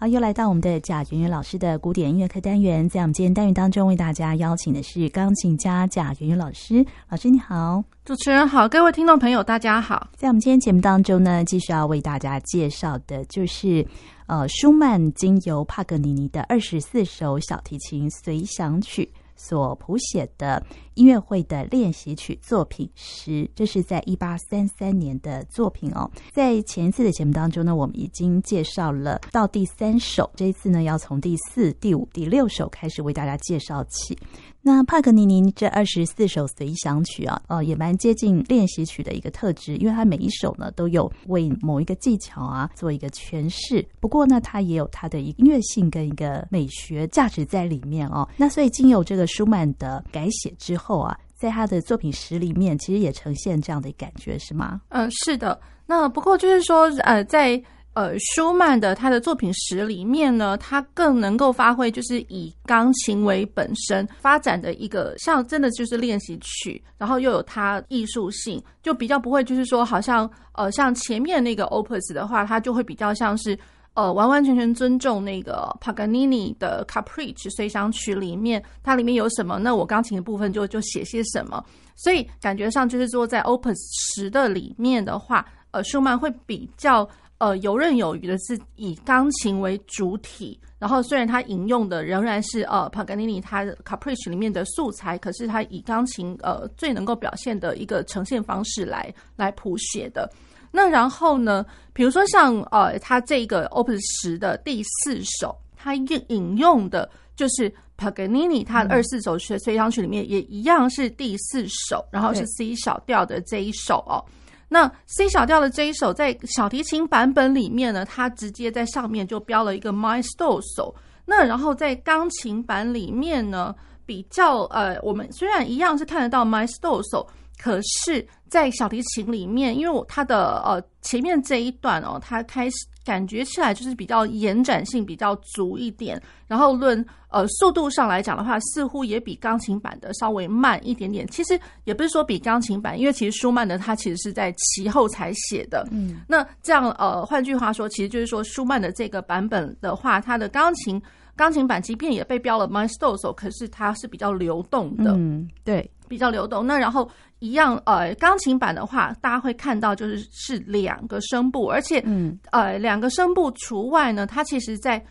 好，又来到我们的贾圆圆老师的古典音乐课单元，在我们今天单元当中，为大家邀请的是钢琴家贾圆圆老师。老师你好，主持人好，各位听众朋友大家好。在我们今天节目当中呢，继续要为大家介绍的就是呃舒曼经由帕格尼尼的二十四首小提琴随想曲所谱写的。音乐会的练习曲作品十，这是在一八三三年的作品哦。在前一次的节目当中呢，我们已经介绍了到第三首，这一次呢要从第四、第五、第六首开始为大家介绍起。那帕格尼尼这二十四首随想曲啊，呃，也蛮接近练习曲的一个特质，因为它每一首呢都有为某一个技巧啊做一个诠释。不过呢，它也有它的音乐性跟一个美学价值在里面哦。那所以经由这个舒曼的改写之后。啊，在他的作品十里面，其实也呈现这样的感觉，是吗？嗯、是的。那不过就是说，呃，在呃舒曼的他的作品十里面呢，他更能够发挥，就是以钢琴为本身发展的一个，像真的就是练习曲，然后又有它艺术性，就比较不会就是说，好像呃像前面那个 Opus 的话，它就会比较像是。呃，完完全全尊重那个帕格尼尼的 Capricci 随想曲里面，它里面有什么？那我钢琴的部分就就写些什么。所以感觉上就是说，在 Opus 十的里面的话，呃，舒曼会比较呃游刃有余的是以钢琴为主体。然后虽然他引用的仍然是呃帕格尼尼他 Capricci 里面的素材，可是他以钢琴呃最能够表现的一个呈现方式来来谱写的。那然后呢，比如说像呃，他这个 Opus 十的第四首，他引引用的就是帕格尼尼他的二十四首随想曲里面也一样是第四首，然后是 C 小调的这一首哦。那 C 小调的这一首在小提琴版本里面呢，它直接在上面就标了一个 m y s t o s o。那然后在钢琴版里面呢，比较呃，我们虽然一样是看得到 m y s t o s o。可是，在小提琴里面，因为我它的呃前面这一段哦，它开始感觉起来就是比较延展性比较足一点，然后论呃速度上来讲的话，似乎也比钢琴版的稍微慢一点点。其实也不是说比钢琴版，因为其实舒曼的他其实是在其后才写的。嗯，那这样呃，换句话说，其实就是说舒曼的这个版本的话，它的钢琴钢琴版即便也被标了 maestoso，可是它是比较流动的。嗯，对。比较流动，那然后一样，呃，钢琴版的话，大家会看到就是是两个声部，而且，嗯，呃，两个声部除外呢，它其实在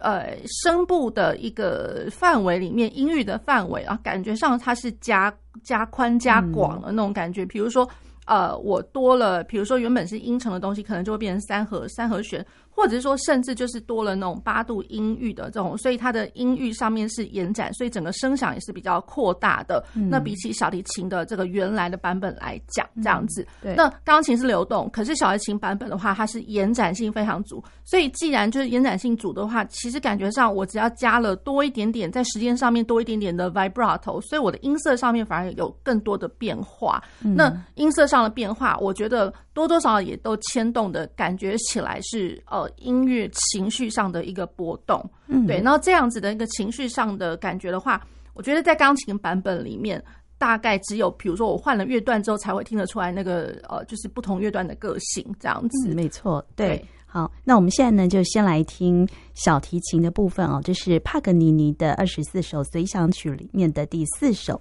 呃声部的一个范围里面，音域的范围啊，感觉上它是加加宽加广的那种感觉，比如说。呃，我多了，比如说原本是音程的东西，可能就会变成三和三和弦，或者是说甚至就是多了那种八度音域的这种，所以它的音域上面是延展，所以整个声响也是比较扩大的。嗯、那比起小提琴的这个原来的版本来讲，这样子，嗯、对。那钢琴是流动，可是小提琴版本的话，它是延展性非常足。所以既然就是延展性足的话，其实感觉上我只要加了多一点点，在时间上面多一点点的 vibrato，所以我的音色上面反而有更多的变化。嗯、那音色上。的变化，我觉得多多少少也都牵动的感觉起来是呃音乐情绪上的一个波动，嗯，对。然后这样子的一个情绪上的感觉的话，我觉得在钢琴版本里面，大概只有比如说我换了乐段之后才会听得出来那个呃，就是不同乐段的个性这样子。嗯，没错，对。对，好，那我们现在呢就先来听小提琴的部分哦，这是帕格尼尼的二十四首随想曲里面的第四首。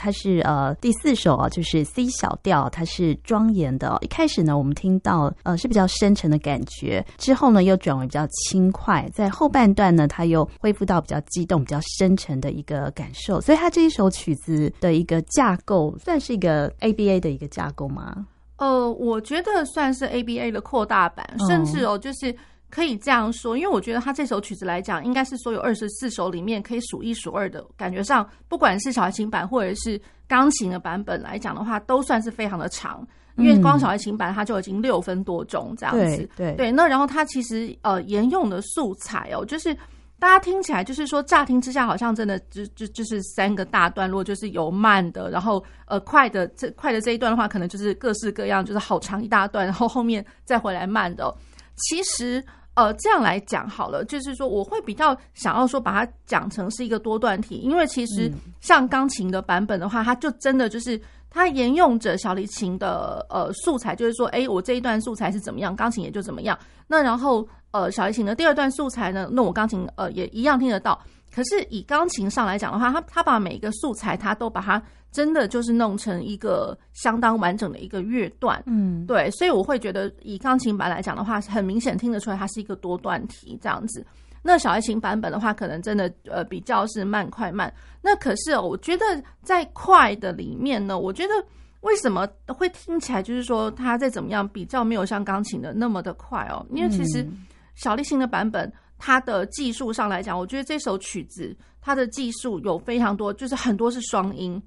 它是呃第四首啊，就是 C 小调，它是庄严的哦。一开始呢，我们听到呃是比较深沉的感觉，之后呢又转为比较轻快，在后半段呢，它又恢复到比较激动、比较深沉的一个感受。所以它这一首曲子的一个架构，算是一个 ABA 的一个架构吗？呃，我觉得算是 ABA 的扩大版，甚至哦，就是。可以这样说，因为我觉得他这首曲子来讲，应该是所有二十四首里面可以数一数二的。感觉上，不管是小提琴版或者是钢琴的版本来讲的话，都算是非常的长。因为光小提琴版它就已经六分多钟这样子。对。那然后它其实呃沿用的素材哦，就是大家听起来就是说乍听之下好像真的就就就是三个大段落，就是有慢的，然后呃快的这快的这一段的话，可能就是各式各样，就是好长一大段，然后后面再回来慢的哦。其实。呃，这样来讲好了，就是说我会比较想要说把它讲成是一个多段体，因为其实像钢琴的版本的话，它就真的就是它沿用着小提琴的呃素材，就是说，哎，我这一段素材是怎么样，钢琴也就怎么样。那然后呃，小提琴的第二段素材呢，那我钢琴呃也一样听得到。可是以钢琴上来讲的话，它它把每一个素材，它都把它。真的就是弄成一个相当完整的一个乐段，嗯，对，所以我会觉得以钢琴版来讲的话，很明显听得出来它是一个多段体这样子。那小提琴版本的话，可能真的呃比较是慢快慢。那可是哦，我觉得在快的里面呢，我觉得为什么会听起来就是说它再怎么样比较没有像钢琴的那么的快哦？因为其实小提琴的版本它的技术上来讲，我觉得这首曲子它的技术有非常多，就是很多是双音。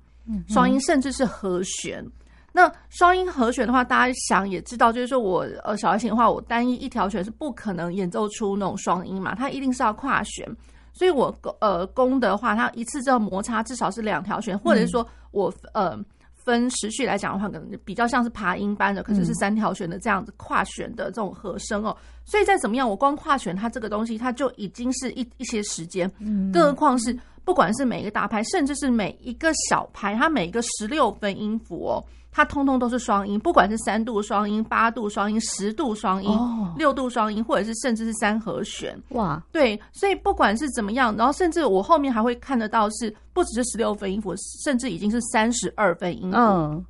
双音甚至是和弦，那双音和弦的话，大家想也知道，就是说我呃小提琴的话，我单一一条弦是不可能演奏出那种双音嘛，它一定是要跨弦，所以我呃弓的话，它一次就要摩擦至少是两条弦，或者是说我呃分时序来讲的话，可能比较像是爬音般的，可是是三条弦的这样子跨弦的这种和声哦，所以再怎么样，我光跨弦它这个东西，它就已经是一一些时间，更何况是。不管是每一个大拍，甚至是每一个小拍，它每一个十六分音符哦，它通通都是双音。不管是三度双音、八度双音、十度双音、六度双音，或者是甚至是三和弦。哇，对，所以不管是怎么样，然后甚至我后面还会看得到是不只是十六分音符，甚至已经是三十二分音符。嗯，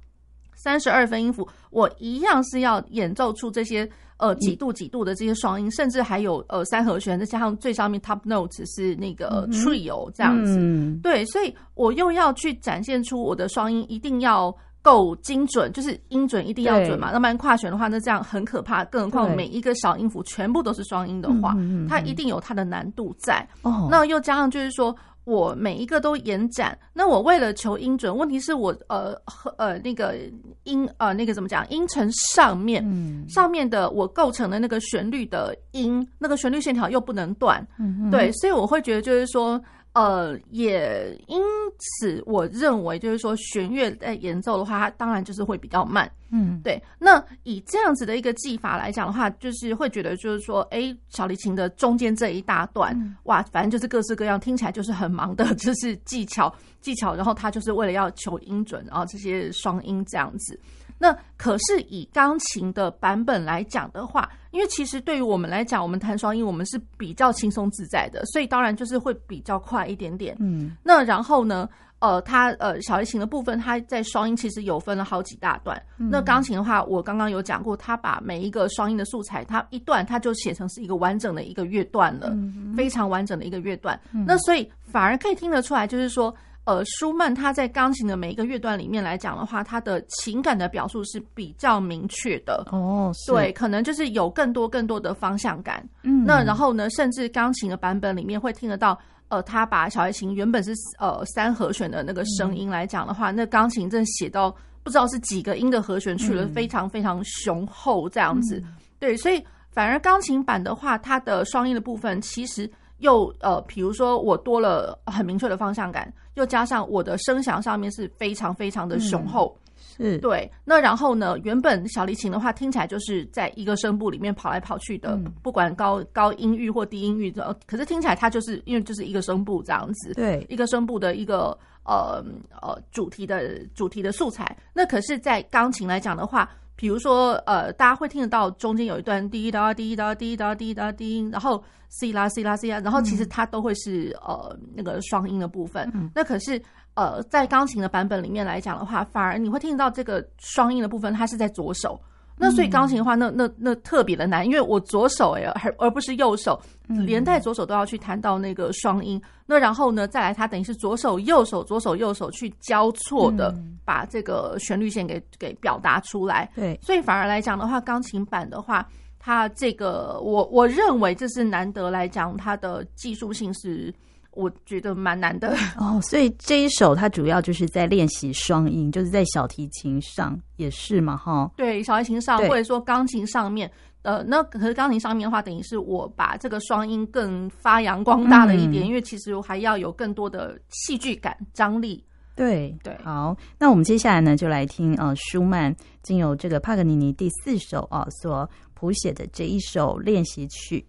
三十二分音符，我一样是要演奏出这些。呃，几度几度的这些双音，甚至还有呃三和弦，再加上最上面 top notes 是那个 trio 这样子，嗯、对，所以我又要去展现出我的双音一定要够精准，就是音准一定要准嘛，那不然跨弦的话，那这样很可怕。更何况每一个小音符全部都是双音的话，它一定有它的难度在。哦，那又加上就是说。我每一个都延展，那我为了求音准，问题是我呃和呃那个音呃那个怎么讲？音程上面，嗯、上面的我构成的那个旋律的音，那个旋律线条又不能断，嗯、对，所以我会觉得就是说。呃，也因此，我认为就是说，弦乐在演奏的话，它当然就是会比较慢。嗯，对。那以这样子的一个技法来讲的话，就是会觉得就是说，哎、欸，小提琴的中间这一大段，嗯、哇，反正就是各式各样，听起来就是很忙的，就是技巧技巧。然后他就是为了要求音准，然后这些双音这样子。那可是以钢琴的版本来讲的话，因为其实对于我们来讲，我们弹双音，我们是比较轻松自在的，所以当然就是会比较快一点点。嗯，那然后呢，呃，它呃小提琴的部分，它在双音其实有分了好几大段。嗯、那钢琴的话，我刚刚有讲过，它把每一个双音的素材，它一段它就写成是一个完整的一个乐段了，嗯、非常完整的一个乐段。嗯、那所以反而可以听得出来，就是说。呃，舒曼他在钢琴的每一个乐段里面来讲的话，他的情感的表述是比较明确的哦。对，可能就是有更多更多的方向感。嗯，那然后呢，甚至钢琴的版本里面会听得到，呃，他把小提琴原本是呃三和弦的那个声音来讲的话，嗯、那钢琴正写到不知道是几个音的和弦去了，非常非常雄厚这样子。嗯、对，所以反而钢琴版的话，它的双音的部分其实。又呃，比如说我多了很明确的方向感，又加上我的声响上面是非常非常的雄厚，嗯、是对。那然后呢，原本小提琴的话听起来就是在一个声部里面跑来跑去的，嗯、不管高高音域或低音域的，可是听起来它就是因为就是一个声部这样子，对，一个声部的一个呃呃主题的主题的素材。那可是，在钢琴来讲的话。比如说，呃，大家会听得到中间有一段滴答滴答滴答滴答滴，然后 C 啦 C 啦 C 啦，然后其实它都会是呃那个双音的部分。嗯、那可是呃，在钢琴的版本里面来讲的话，反而你会听到这个双音的部分，它是在左手。那所以钢琴的话，那那那特别的难，因为我左手哎，而而不是右手，连带左手都要去弹到那个双音。那然后呢，再来它等于是左手右手左手右手去交错的把这个旋律线给给表达出来。对，所以反而来讲的话，钢琴版的话，它这个我我认为这是难得来讲，它的技术性是。我觉得蛮难的哦，所以这一首它主要就是在练习双音，就是在小提琴上也是嘛，哈。对，小提琴上或者说钢琴上面，呃，那可是钢琴上面的话，等于是我把这个双音更发扬光大了一点，嗯、因为其实我还要有更多的戏剧感、张力。对对，好，那我们接下来呢，就来听呃舒曼经由这个帕格尼尼第四首啊所谱写的这一首练习曲。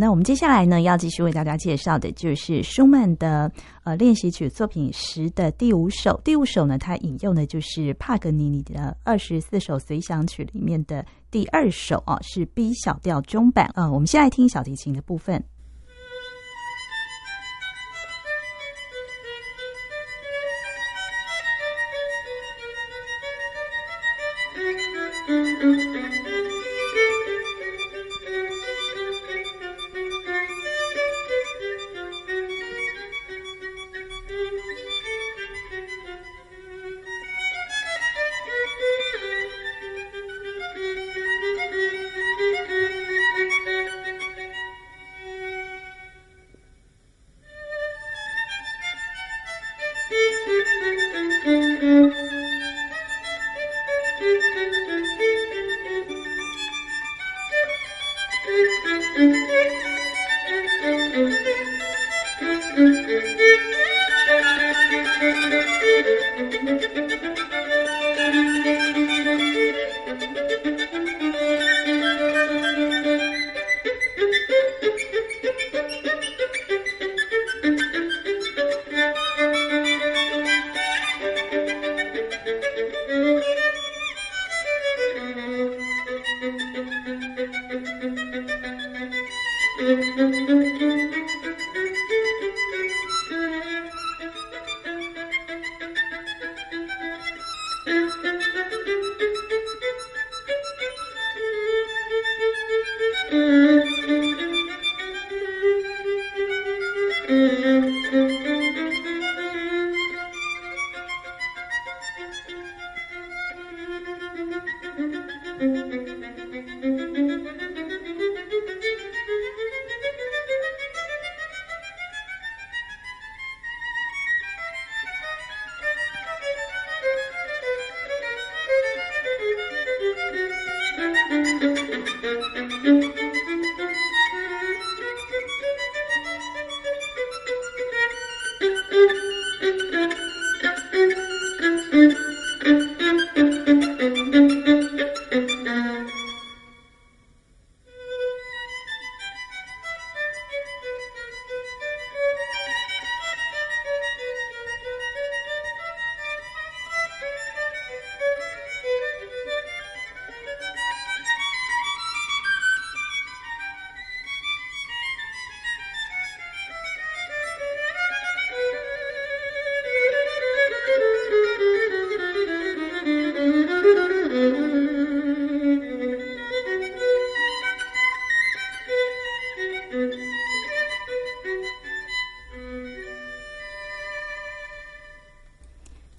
那我们接下来呢，要继续为大家介绍的就是舒曼的呃练习曲作品十的第五首。第五首呢，它引用的就是帕格尼尼的二十四首随想曲里面的第二首啊，是 B 小调中版。呃，我们先来听小提琴的部分。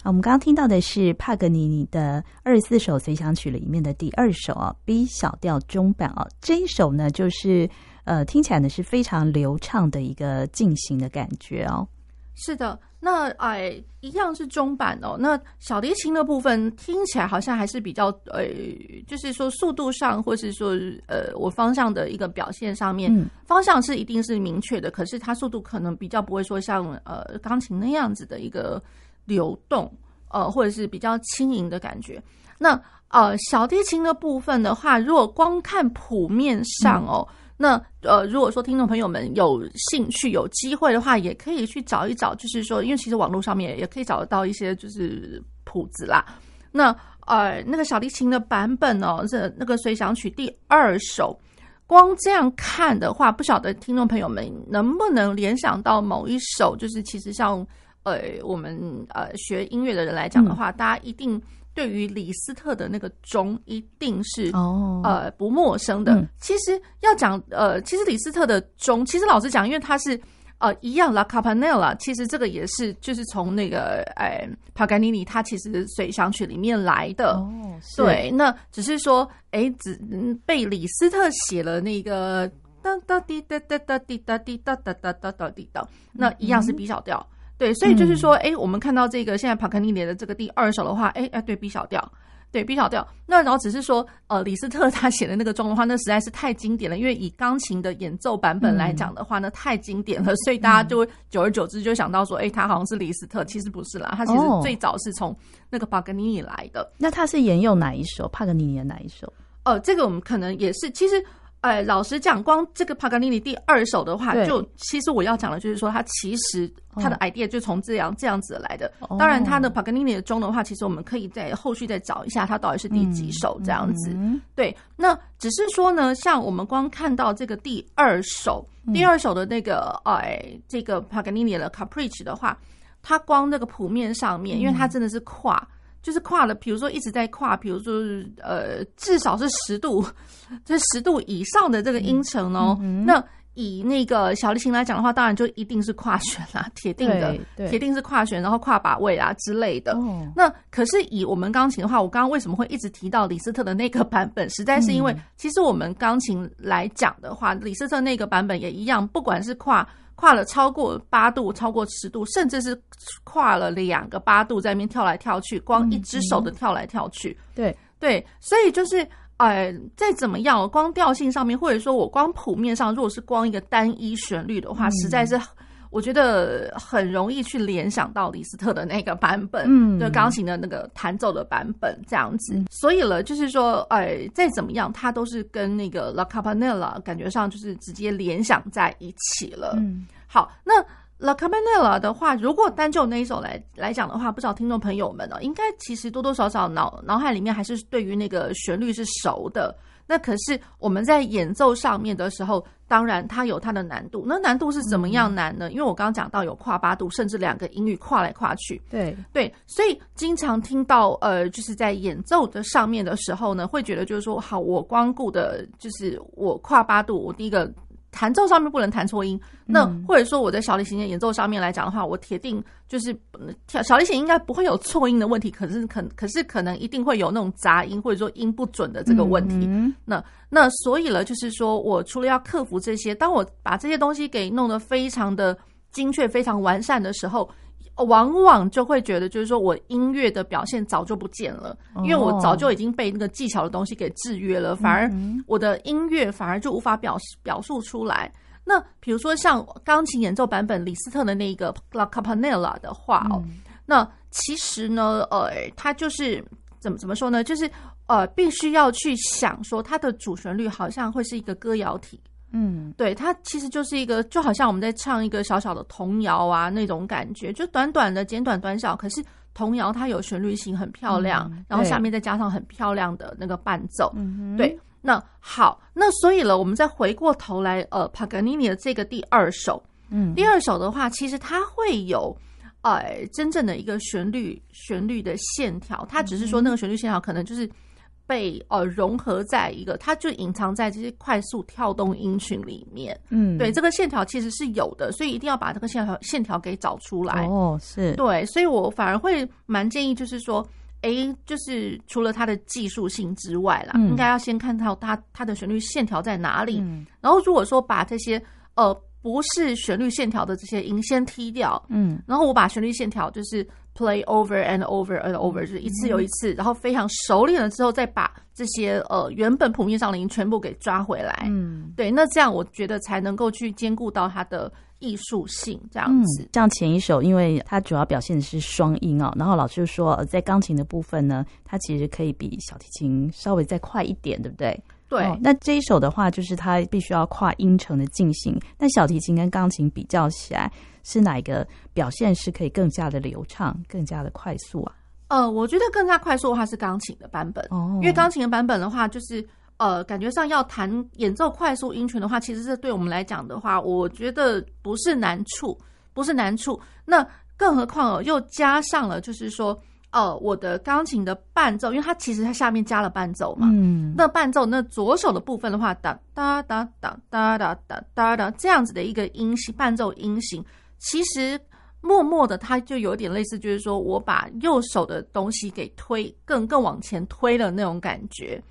我们刚刚听到的是帕格尼尼的二十四首随想曲里面的第二首啊，B 小调中版啊。这一首呢，就是呃，听起来呢是非常流畅的一个进行的感觉哦。是的，那哎，一样是中版哦。那小提琴的部分听起来好像还是比较呃，就是说速度上，或是说呃，我方向的一个表现上面，嗯、方向是一定是明确的，可是它速度可能比较不会说像呃钢琴那样子的一个流动。呃，或者是比较轻盈的感觉。那呃，小提琴的部分的话，如果光看谱面上哦，那呃，如果说听众朋友们有兴趣、有机会的话，也可以去找一找。就是说，因为其实网络上面也可以找得到一些就是谱子啦。那呃，那个小提琴的版本哦，是那个随想曲第二首。光这样看的话，不晓得听众朋友们能不能联想到某一首，就是其实像。呃，我们呃学音乐的人来讲的话，嗯、大家一定对于李斯特的那个钟一定是哦呃不陌生的。嗯、其实要讲呃，其实李斯特的钟，其实老实讲，因为它是呃一样，La Campanella，其实这个也是就是从那个哎帕格尼尼他其实随想曲里面来的哦。对，那只是说哎，只被李斯特写了那个哒哒滴哒哒哒滴哒滴哒哒哒哒哒滴哒，那一样是 B 小调。嗯对，所以就是说，哎、嗯，我们看到这个现在帕格尼尼的这个第二首的话，哎哎，对 B 小调，对 B 小调。那然后只是说，呃，李斯特他写的那个妆的话，那实在是太经典了。因为以钢琴的演奏版本来讲的话呢，太经典了，所以大家就久而久之就想到说，哎，他好像是李斯特，其实不是啦，他其实最早是从那个帕格尼尼来的。那他是沿用哪一首？帕格尼尼的哪一首？呃，这个我们可能也是，其实。哎，老实讲，光这个帕格尼尼第二首的话，就其实我要讲的就是说，它其实它的 idea 就从这样、哦、这样子来的。当然，它的帕格尼尼的钟的话，其实我们可以在后续再找一下，它到底是第几首这样子。对，那只是说呢，像我们光看到这个第二首，嗯、第二首的那个哎，这个帕格尼尼的 Capricci 的话，它光那个谱面上面，因为它真的是跨。就是跨了，比如说一直在跨，比如说呃，至少是十度，就是十度以上的这个音程哦。那以那个小提琴来讲的话，当然就一定是跨弦啦，铁定的，铁定是跨弦，然后跨把位啊之类的。哦、那可是以我们钢琴的话，我刚刚为什么会一直提到李斯特的那个版本？实在是因为，其实我们钢琴来讲的话，李斯特那个版本也一样，不管是跨。跨了超过八度，超过十度，甚至是跨了两个八度，在那边跳来跳去，光一只手的跳来跳去。嗯、对对，所以就是，呃，再怎么样，光调性上面，或者说我光谱面上，如果是光一个单一旋律的话，嗯、实在是。我觉得很容易去联想到李斯特的那个版本，嗯，就钢琴的那个弹奏的版本这样子。嗯、所以了，就是说，哎，再怎么样，它都是跟那个 La Campanella 感觉上就是直接联想在一起了。嗯，好，那 La Campanella 的话，如果单就那一首来来讲的话，不知道听众朋友们呢，应该其实多多少少脑脑海里面还是对于那个旋律是熟的。那可是我们在演奏上面的时候，当然它有它的难度。那难度是怎么样难呢？因为我刚刚讲到有跨八度，甚至两个音域跨来跨去。对对，所以经常听到呃，就是在演奏的上面的时候呢，会觉得就是说，好，我光顾的就是我跨八度，我第一个。弹奏上面不能弹错音，那或者说我在小提琴的演奏上面来讲的话，我铁定就是小小提琴应该不会有错音的问题，可是可可是可能一定会有那种杂音或者说音不准的这个问题。嗯、那那所以了，就是说我除了要克服这些，当我把这些东西给弄得非常的精确、非常完善的时候。往往就会觉得，就是说我音乐的表现早就不见了，因为我早就已经被那个技巧的东西给制约了，反而我的音乐反而就无法表表述出来。那比如说像钢琴演奏版本李斯特的那个 La Campanella 的话哦，那其实呢，呃，它就是怎么怎么说呢？就是呃，必须要去想说它的主旋律好像会是一个歌谣体。嗯，对，它其实就是一个，就好像我们在唱一个小小的童谣啊那种感觉，就短短的、简短短小。可是童谣它有旋律性，很漂亮，嗯、然后下面再加上很漂亮的那个伴奏。对。那好，那所以了，我们再回过头来，呃，帕格尼尼的这个第二首，嗯，第二首的话，其实它会有呃真正的一个旋律旋律的线条，它只是说那个旋律线条可能就是。被呃融合在一个，它就隐藏在这些快速跳动音群里面。嗯，对，这个线条其实是有的，所以一定要把这个线条线条给找出来。哦，是对，所以我反而会蛮建议，就是说，哎，就是除了它的技术性之外啦，嗯、应该要先看到它它的旋律线条在哪里。嗯、然后如果说把这些呃不是旋律线条的这些音先踢掉，嗯，然后我把旋律线条就是。Play over and over and over，就是一次又一次，嗯、然后非常熟练了之后，再把这些呃原本谱面上的音全部给抓回来。嗯，对，那这样我觉得才能够去兼顾到它的艺术性，这样子。像前一首，因为它主要表现的是双音哦，然后老师就说，在钢琴的部分呢，它其实可以比小提琴稍微再快一点，对不对？对、哦。那这一首的话，就是它必须要跨音程的进行。那小提琴跟钢琴比较起来。是哪一个表现是可以更加的流畅、更加的快速啊？呃，我觉得更加快速的话是钢琴的版本哦，因为钢琴的版本的话，就是呃，感觉上要弹演奏快速音群的话，其实是对我们来讲的话，我觉得不是难处，不是难处。那更何况哦，又加上了就是说，呃，我的钢琴的伴奏，因为它其实它下面加了伴奏嘛，嗯，那伴奏那左手的部分的话，哒哒哒哒哒哒哒哒哒这样子的一个音型，伴奏音型。其实默默的，它就有点类似，就是说我把右手的东西给推更更往前推了那种感觉。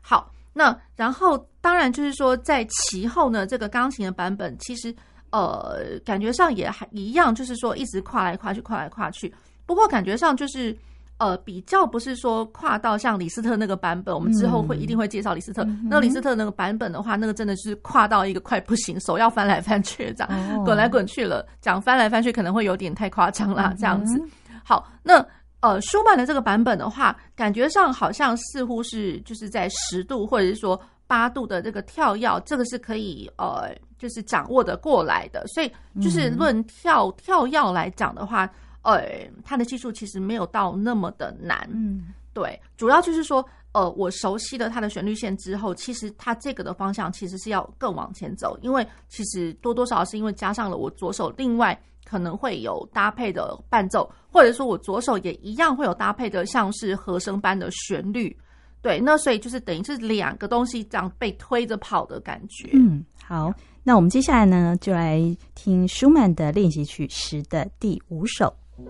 好，那然后当然就是说，在其后呢，这个钢琴的版本其实呃感觉上也还一样，就是说一直跨来跨去，跨来跨去。不过感觉上就是。呃，比较不是说跨到像李斯特那个版本，我们之后会一定会介绍李斯特。嗯、那李斯特那个版本的话，那个真的是跨到一个快不行，手要翻来翻去这样，哦、滚来滚去了。讲翻来翻去可能会有点太夸张啦，这样子。嗯、好，那呃，舒曼的这个版本的话，感觉上好像似乎是就是在十度或者是说八度的这个跳跃，这个是可以呃，就是掌握的过来的。所以就是论跳跳跃来讲的话，呃，它的技术其实没有到那么的难。嗯，对，主要就是说，呃，我熟悉了它的旋律线之后，其实它这个的方向其实是要更往前走，因为其实多多少少是因为加上了我左手另外。可能会有搭配的伴奏，或者说我左手也一样会有搭配的，像是和声般的旋律，对，那所以就是等于是两个东西这样被推着跑的感觉。嗯，好，那我们接下来呢，就来听舒曼的练习曲十的第五首。thank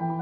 you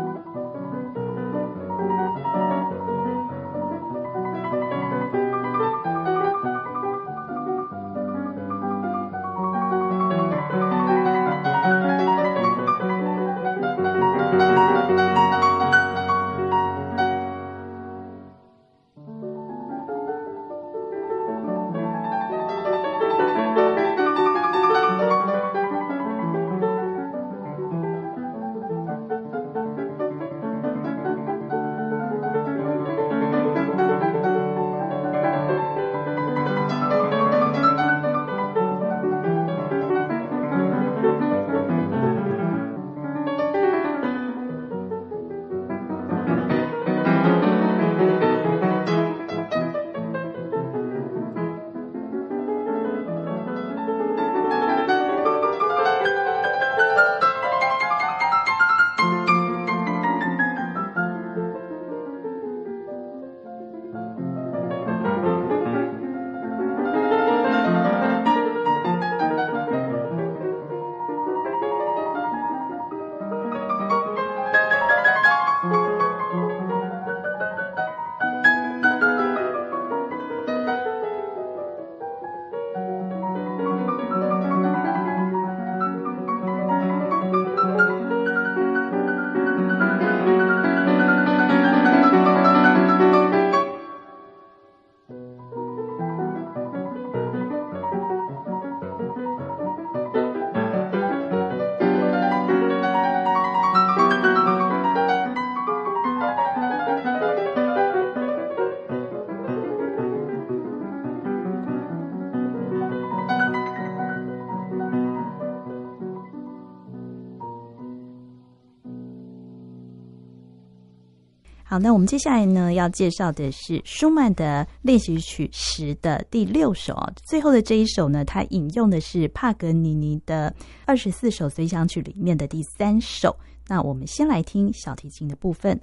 那我们接下来呢，要介绍的是舒曼的练习曲十的第六首哦。最后的这一首呢，它引用的是帕格尼尼的二十四首随想曲里面的第三首。那我们先来听小提琴的部分。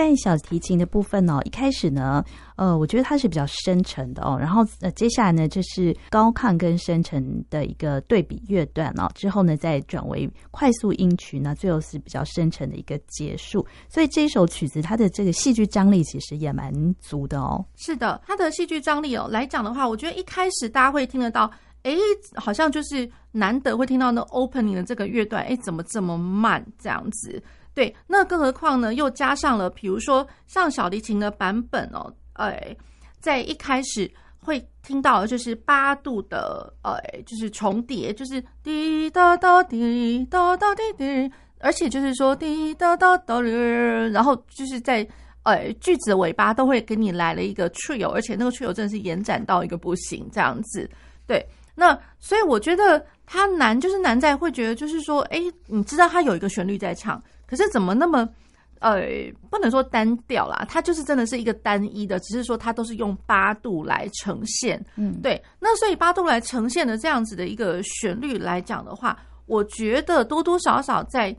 在小提琴的部分哦，一开始呢，呃，我觉得它是比较深沉的哦，然后呃，接下来呢，就是高亢跟深沉的一个对比乐段哦，之后呢，再转为快速音曲呢，最后是比较深沉的一个结束。所以这一首曲子，它的这个戏剧张力其实也蛮足的哦。是的，它的戏剧张力哦来讲的话，我觉得一开始大家会听得到，哎，好像就是难得会听到那 opening 的这个乐段，哎，怎么这么慢这样子？对，那更何况呢？又加上了，比如说像小提琴的版本哦，哎，在一开始会听到就是八度的，哎，就是重叠，就是滴哒哒滴哒哒滴滴，而且就是说滴哒哒哒，然后就是在哎句子尾巴都会给你来了一个 trio，而且那个 trio 真的是延展到一个不行这样子。对，那所以我觉得它难，就是难在会觉得就是说，哎，你知道它有一个旋律在唱。可是怎么那么，呃，不能说单调啦，它就是真的是一个单一的，只是说它都是用八度来呈现，嗯，对。那所以八度来呈现的这样子的一个旋律来讲的话，我觉得多多少少在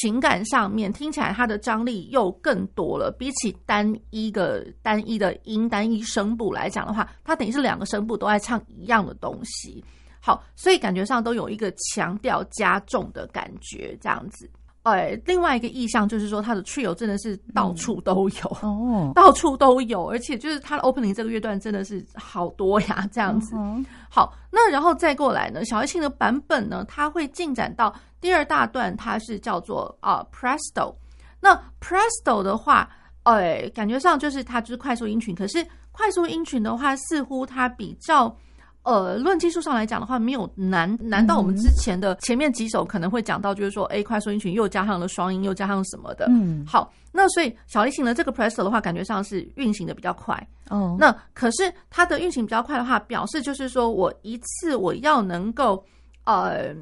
情感上面听起来它的张力又更多了，比起单一个单一的音单一声部来讲的话，它等于是两个声部都在唱一样的东西。好，所以感觉上都有一个强调加重的感觉，这样子。哎，另外一个意象就是说，它的 trio 真的是到处都有、嗯、哦，到处都有，而且就是它的 opening 这个乐段真的是好多呀，这样子。嗯、好，那然后再过来呢，小提琴的版本呢，它会进展到第二大段，它是叫做啊 presto。那 presto 的话，哎，感觉上就是它就是快速音群，可是快速音群的话，似乎它比较。呃，论技术上来讲的话，没有难难到我们之前的前面几首可能会讲到，就是说，哎，快速音群又加上了双音，又加上什么的。嗯，好，那所以小提琴的这个 presto 的话，感觉上是运行的比较快。哦，那可是它的运行比较快的话，表示就是说我一次我要能够呃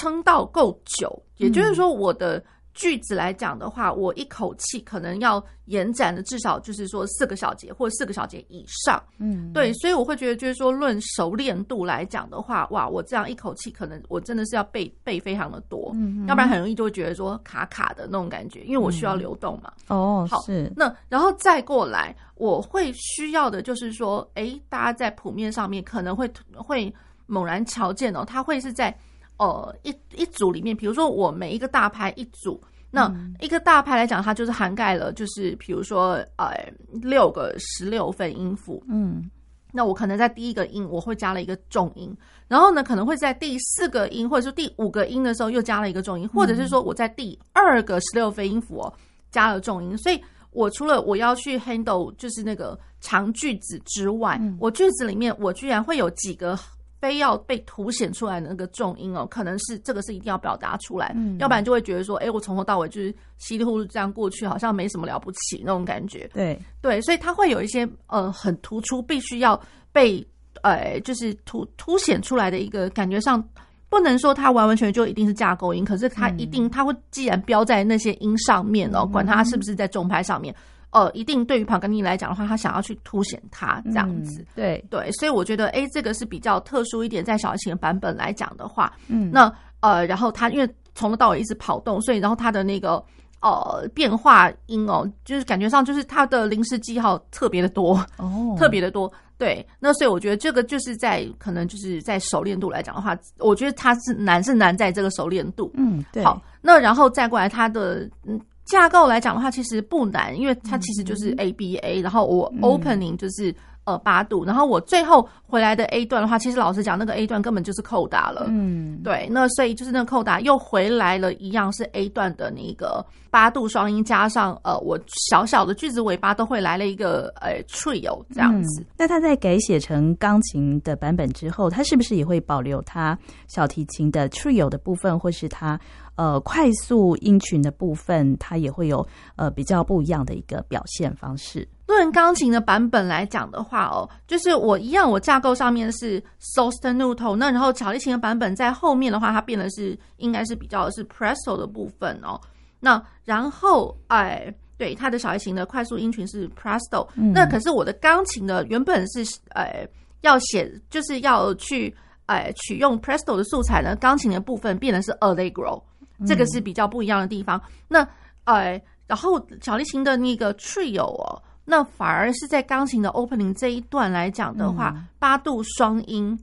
撑到够久，也就是说我的。句子来讲的话，我一口气可能要延展的至少就是说四个小节或者四个小节以上，嗯，对，所以我会觉得就是说论熟练度来讲的话，哇，我这样一口气可能我真的是要背背非常的多，嗯，要不然很容易就会觉得说卡卡的那种感觉，因为我需要流动嘛。哦，好，是。那然后再过来，我会需要的就是说，哎，大家在谱面上面可能会会猛然瞧见哦，它会是在。呃，一一组里面，比如说我每一个大拍一组，那一个大拍来讲，它就是涵盖了，就是比如说呃六个十六分音符，嗯，那我可能在第一个音我会加了一个重音，然后呢可能会在第四个音或者说第五个音的时候又加了一个重音，或者是说我在第二个十六分音符哦加了重音，所以我除了我要去 handle 就是那个长句子之外，我句子里面我居然会有几个。非要被凸显出来的那个重音哦，可能是这个是一定要表达出来，嗯，要不然就会觉得说，哎，我从头到尾就是稀里糊涂这样过去，好像没什么了不起那种感觉。对对，所以它会有一些呃很突出，必须要被呃就是凸凸显出来的一个感觉上，不能说它完完全全就一定是架构音，可是它一定它会既然标在那些音上面哦，管它是不是在重拍上面。呃，一定对于庞格尼来讲的话，他想要去凸显他这样子，嗯、对。对，所以我觉得，哎，这个是比较特殊一点，在小提琴的版本来讲的话，嗯，那呃，然后他因为从头到尾一直跑动，所以然后他的那个呃变化音哦，就是感觉上就是他的临时记号特别的多哦，特别的多，对，那所以我觉得这个就是在可能就是在熟练度来讲的话，我觉得他是难是难在这个熟练度，嗯，对，好，那然后再过来他的嗯。架构来讲的话，其实不难，因为它其实就是 A B A，然后我 opening 就是呃八度，然后我最后回来的 A 段的话，其实老实讲，那个 A 段根本就是扣打了，嗯，对，那所以就是那个扣打又回来了一样是 A 段的那个八度双音，加上呃我小小的句子尾巴都会来了一个呃 trio 这样子。嗯，那他在改写成钢琴的版本之后，他是不是也会保留他小提琴的 trio 的部分，或是他？呃，快速音群的部分，它也会有呃比较不一样的一个表现方式。论钢琴的版本来讲的话哦，就是我一样，我架构上面是 sostenuto，那然后小提琴的版本在后面的话，它变的是应该是比较是 presto 的部分哦。那然后哎，对，它的小提琴的快速音群是 presto，嗯，那可是我的钢琴的原本是哎要写，就是要去哎取用 presto 的素材呢，钢琴的部分变的是 allegro。这个是比较不一样的地方。那呃，然后小提琴的那个 trio 哦，那反而是在钢琴的 opening 这一段来讲的话，嗯、八度双音，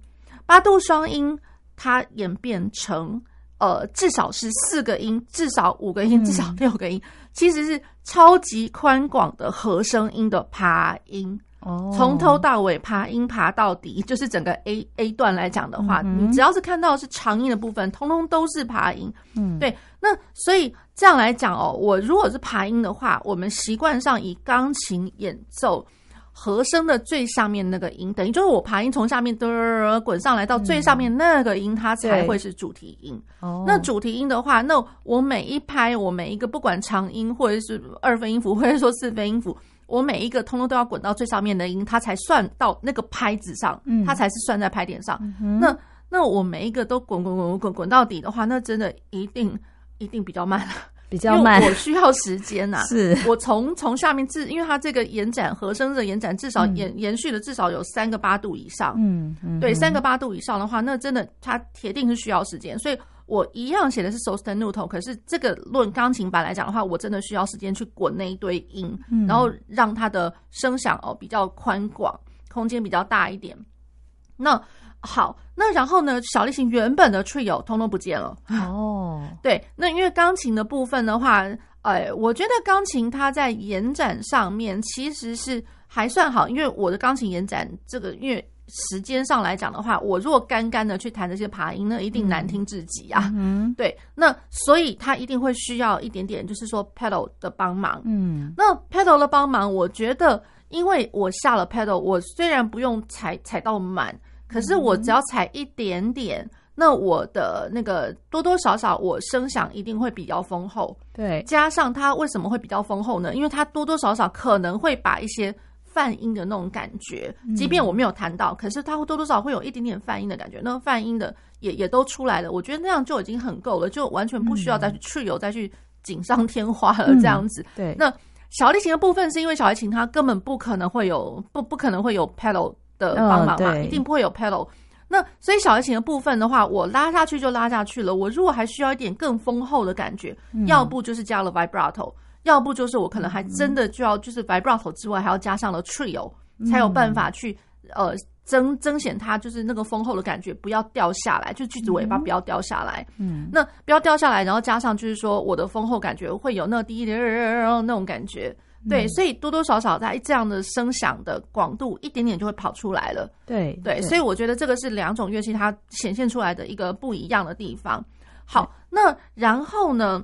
八度双音它演变成呃至少是四个音，至少五个音，至少六个音，嗯、其实是超级宽广的和声音的爬音。哦，从头到尾爬音爬到底，就是整个 A A 段来讲的话，嗯、你只要是看到是长音的部分，通通都是爬音。嗯，对。那所以这样来讲哦，我如果是爬音的话，我们习惯上以钢琴演奏和声的最上面那个音，等于就是我爬音从下面嘚滚上来到最上面那个音，它才会是主题音。哦，那主题音的话，那我每一拍，我每一个不管长音或者是二分音符，或者说四分音符。我每一个通通都要滚到最上面的音，它才算到那个拍子上，嗯、它才是算在拍点上。嗯、那那我每一个都滚滚滚滚滚到底的话，那真的一定一定比较慢了，比较慢。我需要时间呐、啊。是我从从下面至，因为它这个延展和声的延展，至少延、嗯、延续了至少有三个八度以上。嗯，嗯对，三个八度以上的话，那真的它铁定是需要时间，所以。我一样写的是 sostenuto，可是这个论钢琴版来讲的话，我真的需要时间去滚那一堆音，嗯、然后让它的声响哦比较宽广，空间比较大一点。那好，那然后呢，小提琴原本的 trio 通通不见了哦。对，那因为钢琴的部分的话，哎，我觉得钢琴它在延展上面其实是还算好，因为我的钢琴延展这个因为。时间上来讲的话，我如果干干的去弹这些爬音，那一定难听至极啊。嗯，对，那所以他一定会需要一点点，就是说 pedal 的帮忙。嗯，那 pedal 的帮忙，我觉得，因为我下了 pedal，我虽然不用踩踩到满，可是我只要踩一点点，那我的那个多多少少，我声响一定会比较丰厚。对，加上它为什么会比较丰厚呢？因为它多多少少可能会把一些。泛音的那种感觉，即便我没有弹到，嗯、可是它会多多少少会有一点点泛音的感觉。那个泛音的也也都出来了，我觉得那样就已经很够了，就完全不需要再去 trio 再去锦上添花了这样子。嗯、对，那小提琴的部分是因为小提琴它根本不可能会有不不可能会有 pedal 的帮忙嘛，哦、一定不会有 pedal。那所以小提琴的部分的话，我拉下去就拉下去了。我如果还需要一点更丰厚的感觉，嗯、要不就是加了 vibrato。要不就是我可能还真的就要就是 vibrato 之外还要加上了 trio，才有办法去呃增增显它就是那个丰厚的感觉不要掉下来，就句子尾巴不要掉下来。嗯，那不要掉下来，然后加上就是说我的丰厚感觉会有那个低一点那种感觉。对，所以多多少少在这样的声响的广度一点点就会跑出来了。对对，所以我觉得这个是两种乐器它显现出来的一个不一样的地方。好，那然后呢？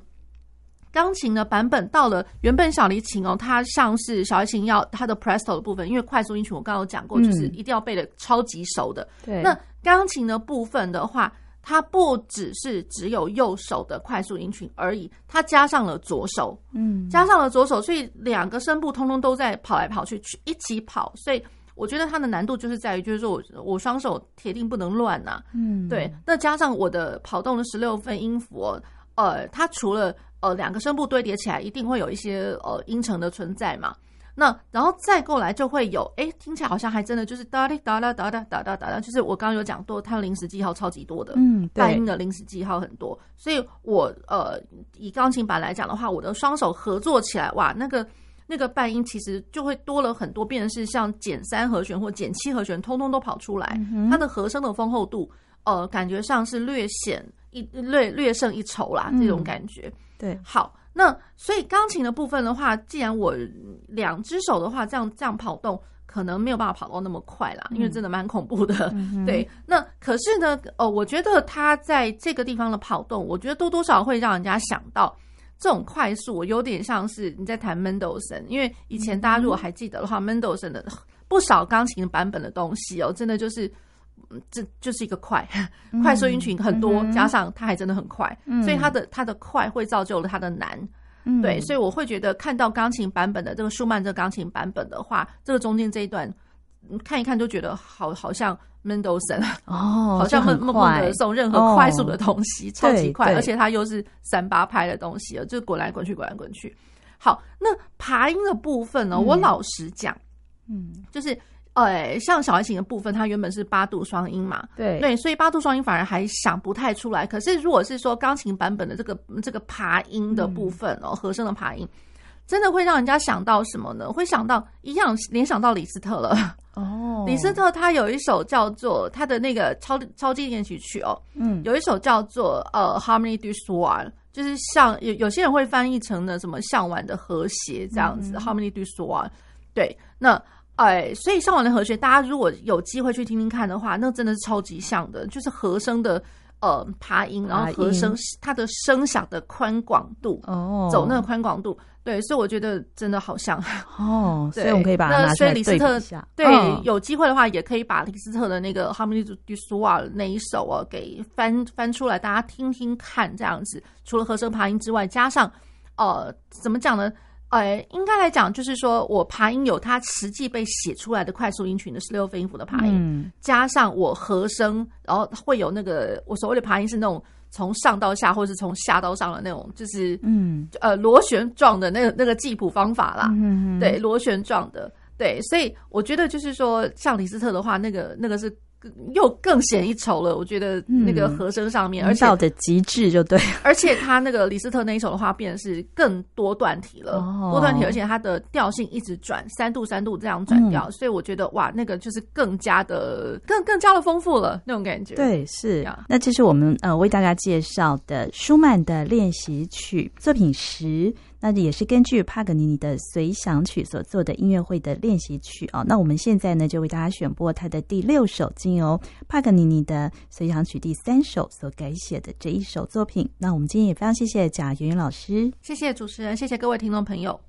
钢琴的版本到了原本小提琴哦，它像是小提琴要它的 presto 的部分，因为快速音群我刚刚有讲过，就是一定要背的超级熟的。对，那钢琴的部分的话，它不只是只有右手的快速音群而已，它加上了左手，嗯，加上了左手，所以两个声部通通都在跑来跑去，去一起跑。所以我觉得它的难度就是在于，就是说我我双手铁定不能乱呐，嗯，对。那加上我的跑动的十六分音符哦，呃，它除了呃，两个声部堆叠起来，一定会有一些呃音程的存在嘛。那然后再过来就会有，哎，听起来好像还真的就是哒哩哒啦哒哒哒哒哒，就是我刚刚有讲多，它的临时记号超级多的，嗯，半音的临时记号很多。所以我呃以钢琴版来讲的话，我的双手合作起来，哇，那个那个半音其实就会多了很多，变成是像减三和弦或减七和弦，通通都跑出来，嗯、它的和声的丰厚度，呃，感觉上是略显一略略胜一筹啦，这种感觉。嗯对，好，那所以钢琴的部分的话，既然我两只手的话，这样这样跑动，可能没有办法跑到那么快啦，因为真的蛮恐怖的。嗯、对，那可是呢，哦，我觉得他在这个地方的跑动，我觉得多多少少会让人家想到这种快速，我有点像是你在弹门德森，因为以前大家如果还记得的话，门德森的不少钢琴版本的东西哦，真的就是。这就是一个快，快速音群很多，嗯、加上它还真的很快，嗯、所以它的它的快会造就了它的难，嗯、对，所以我会觉得看到钢琴版本的这个舒曼这个钢琴版本的话，这个中间这一段看一看就觉得好好像 Mendelssohn 哦，好像孟孟德送任何快速的东西、哦、超级快，而且它又是三八拍的东西，就滚来滚去，滚来滚去。好，那爬音的部分呢？嗯、我老实讲，嗯，就是。呃，像小提琴的部分，它原本是八度双音嘛，对对，所以八度双音反而还想不太出来。可是如果是说钢琴版本的这个这个爬音的部分哦，嗯、和声的爬音，真的会让人家想到什么呢？会想到一样联想到李斯特了。哦，李斯特他有一首叫做他的那个超超级练习曲哦，嗯，有一首叫做呃 Harmonie du Soir，就是像有有些人会翻译成呢什么向晚的和谐这样子，嗯，Harmonie du Soir。对，那哎，所以上晚的和弦，大家如果有机会去听听看的话，那真的是超级像的，就是和声的。呃，爬音，然后和声，它的声响的宽广度，哦，走那个宽广度，对，所以我觉得真的好像 哦，所以我们可以把它拿出来对比一下。对，有机会的话，也可以把李斯特的那个《Harmonie du Soir》那一首啊，给翻翻出来，大家听听看，这样子。除了和声爬音之外，加上呃，怎么讲呢？呃，应该来讲，就是说我爬音有它实际被写出来的快速音群的十六分音符的爬音，嗯、加上我和声，然后会有那个我所谓的爬音是那种从上到下，或者是从下到上的那种，就是嗯。呃螺旋状的那个那个记谱方法啦，嗯嗯对，螺旋状的，对，所以我觉得就是说，像李斯特的话，那个那个是。又更显一筹了，我觉得那个和声上面，嗯、而且到的极致就对，而且他那个李斯特那一首的话，变的是更多段体了，哦、多段体，而且它的调性一直转三度三度这样转调，嗯、所以我觉得哇，那个就是更加的更更加的丰富了那种感觉。对，是。啊那这是我们呃为大家介绍的舒曼的练习曲作品十。那也是根据帕格尼尼的随想曲所做的音乐会的练习曲哦。那我们现在呢，就为大家选播他的第六首，经由帕格尼尼的随想曲第三首所改写的这一首作品。那我们今天也非常谢谢贾云云老师，谢谢主持人，谢谢各位听众朋友。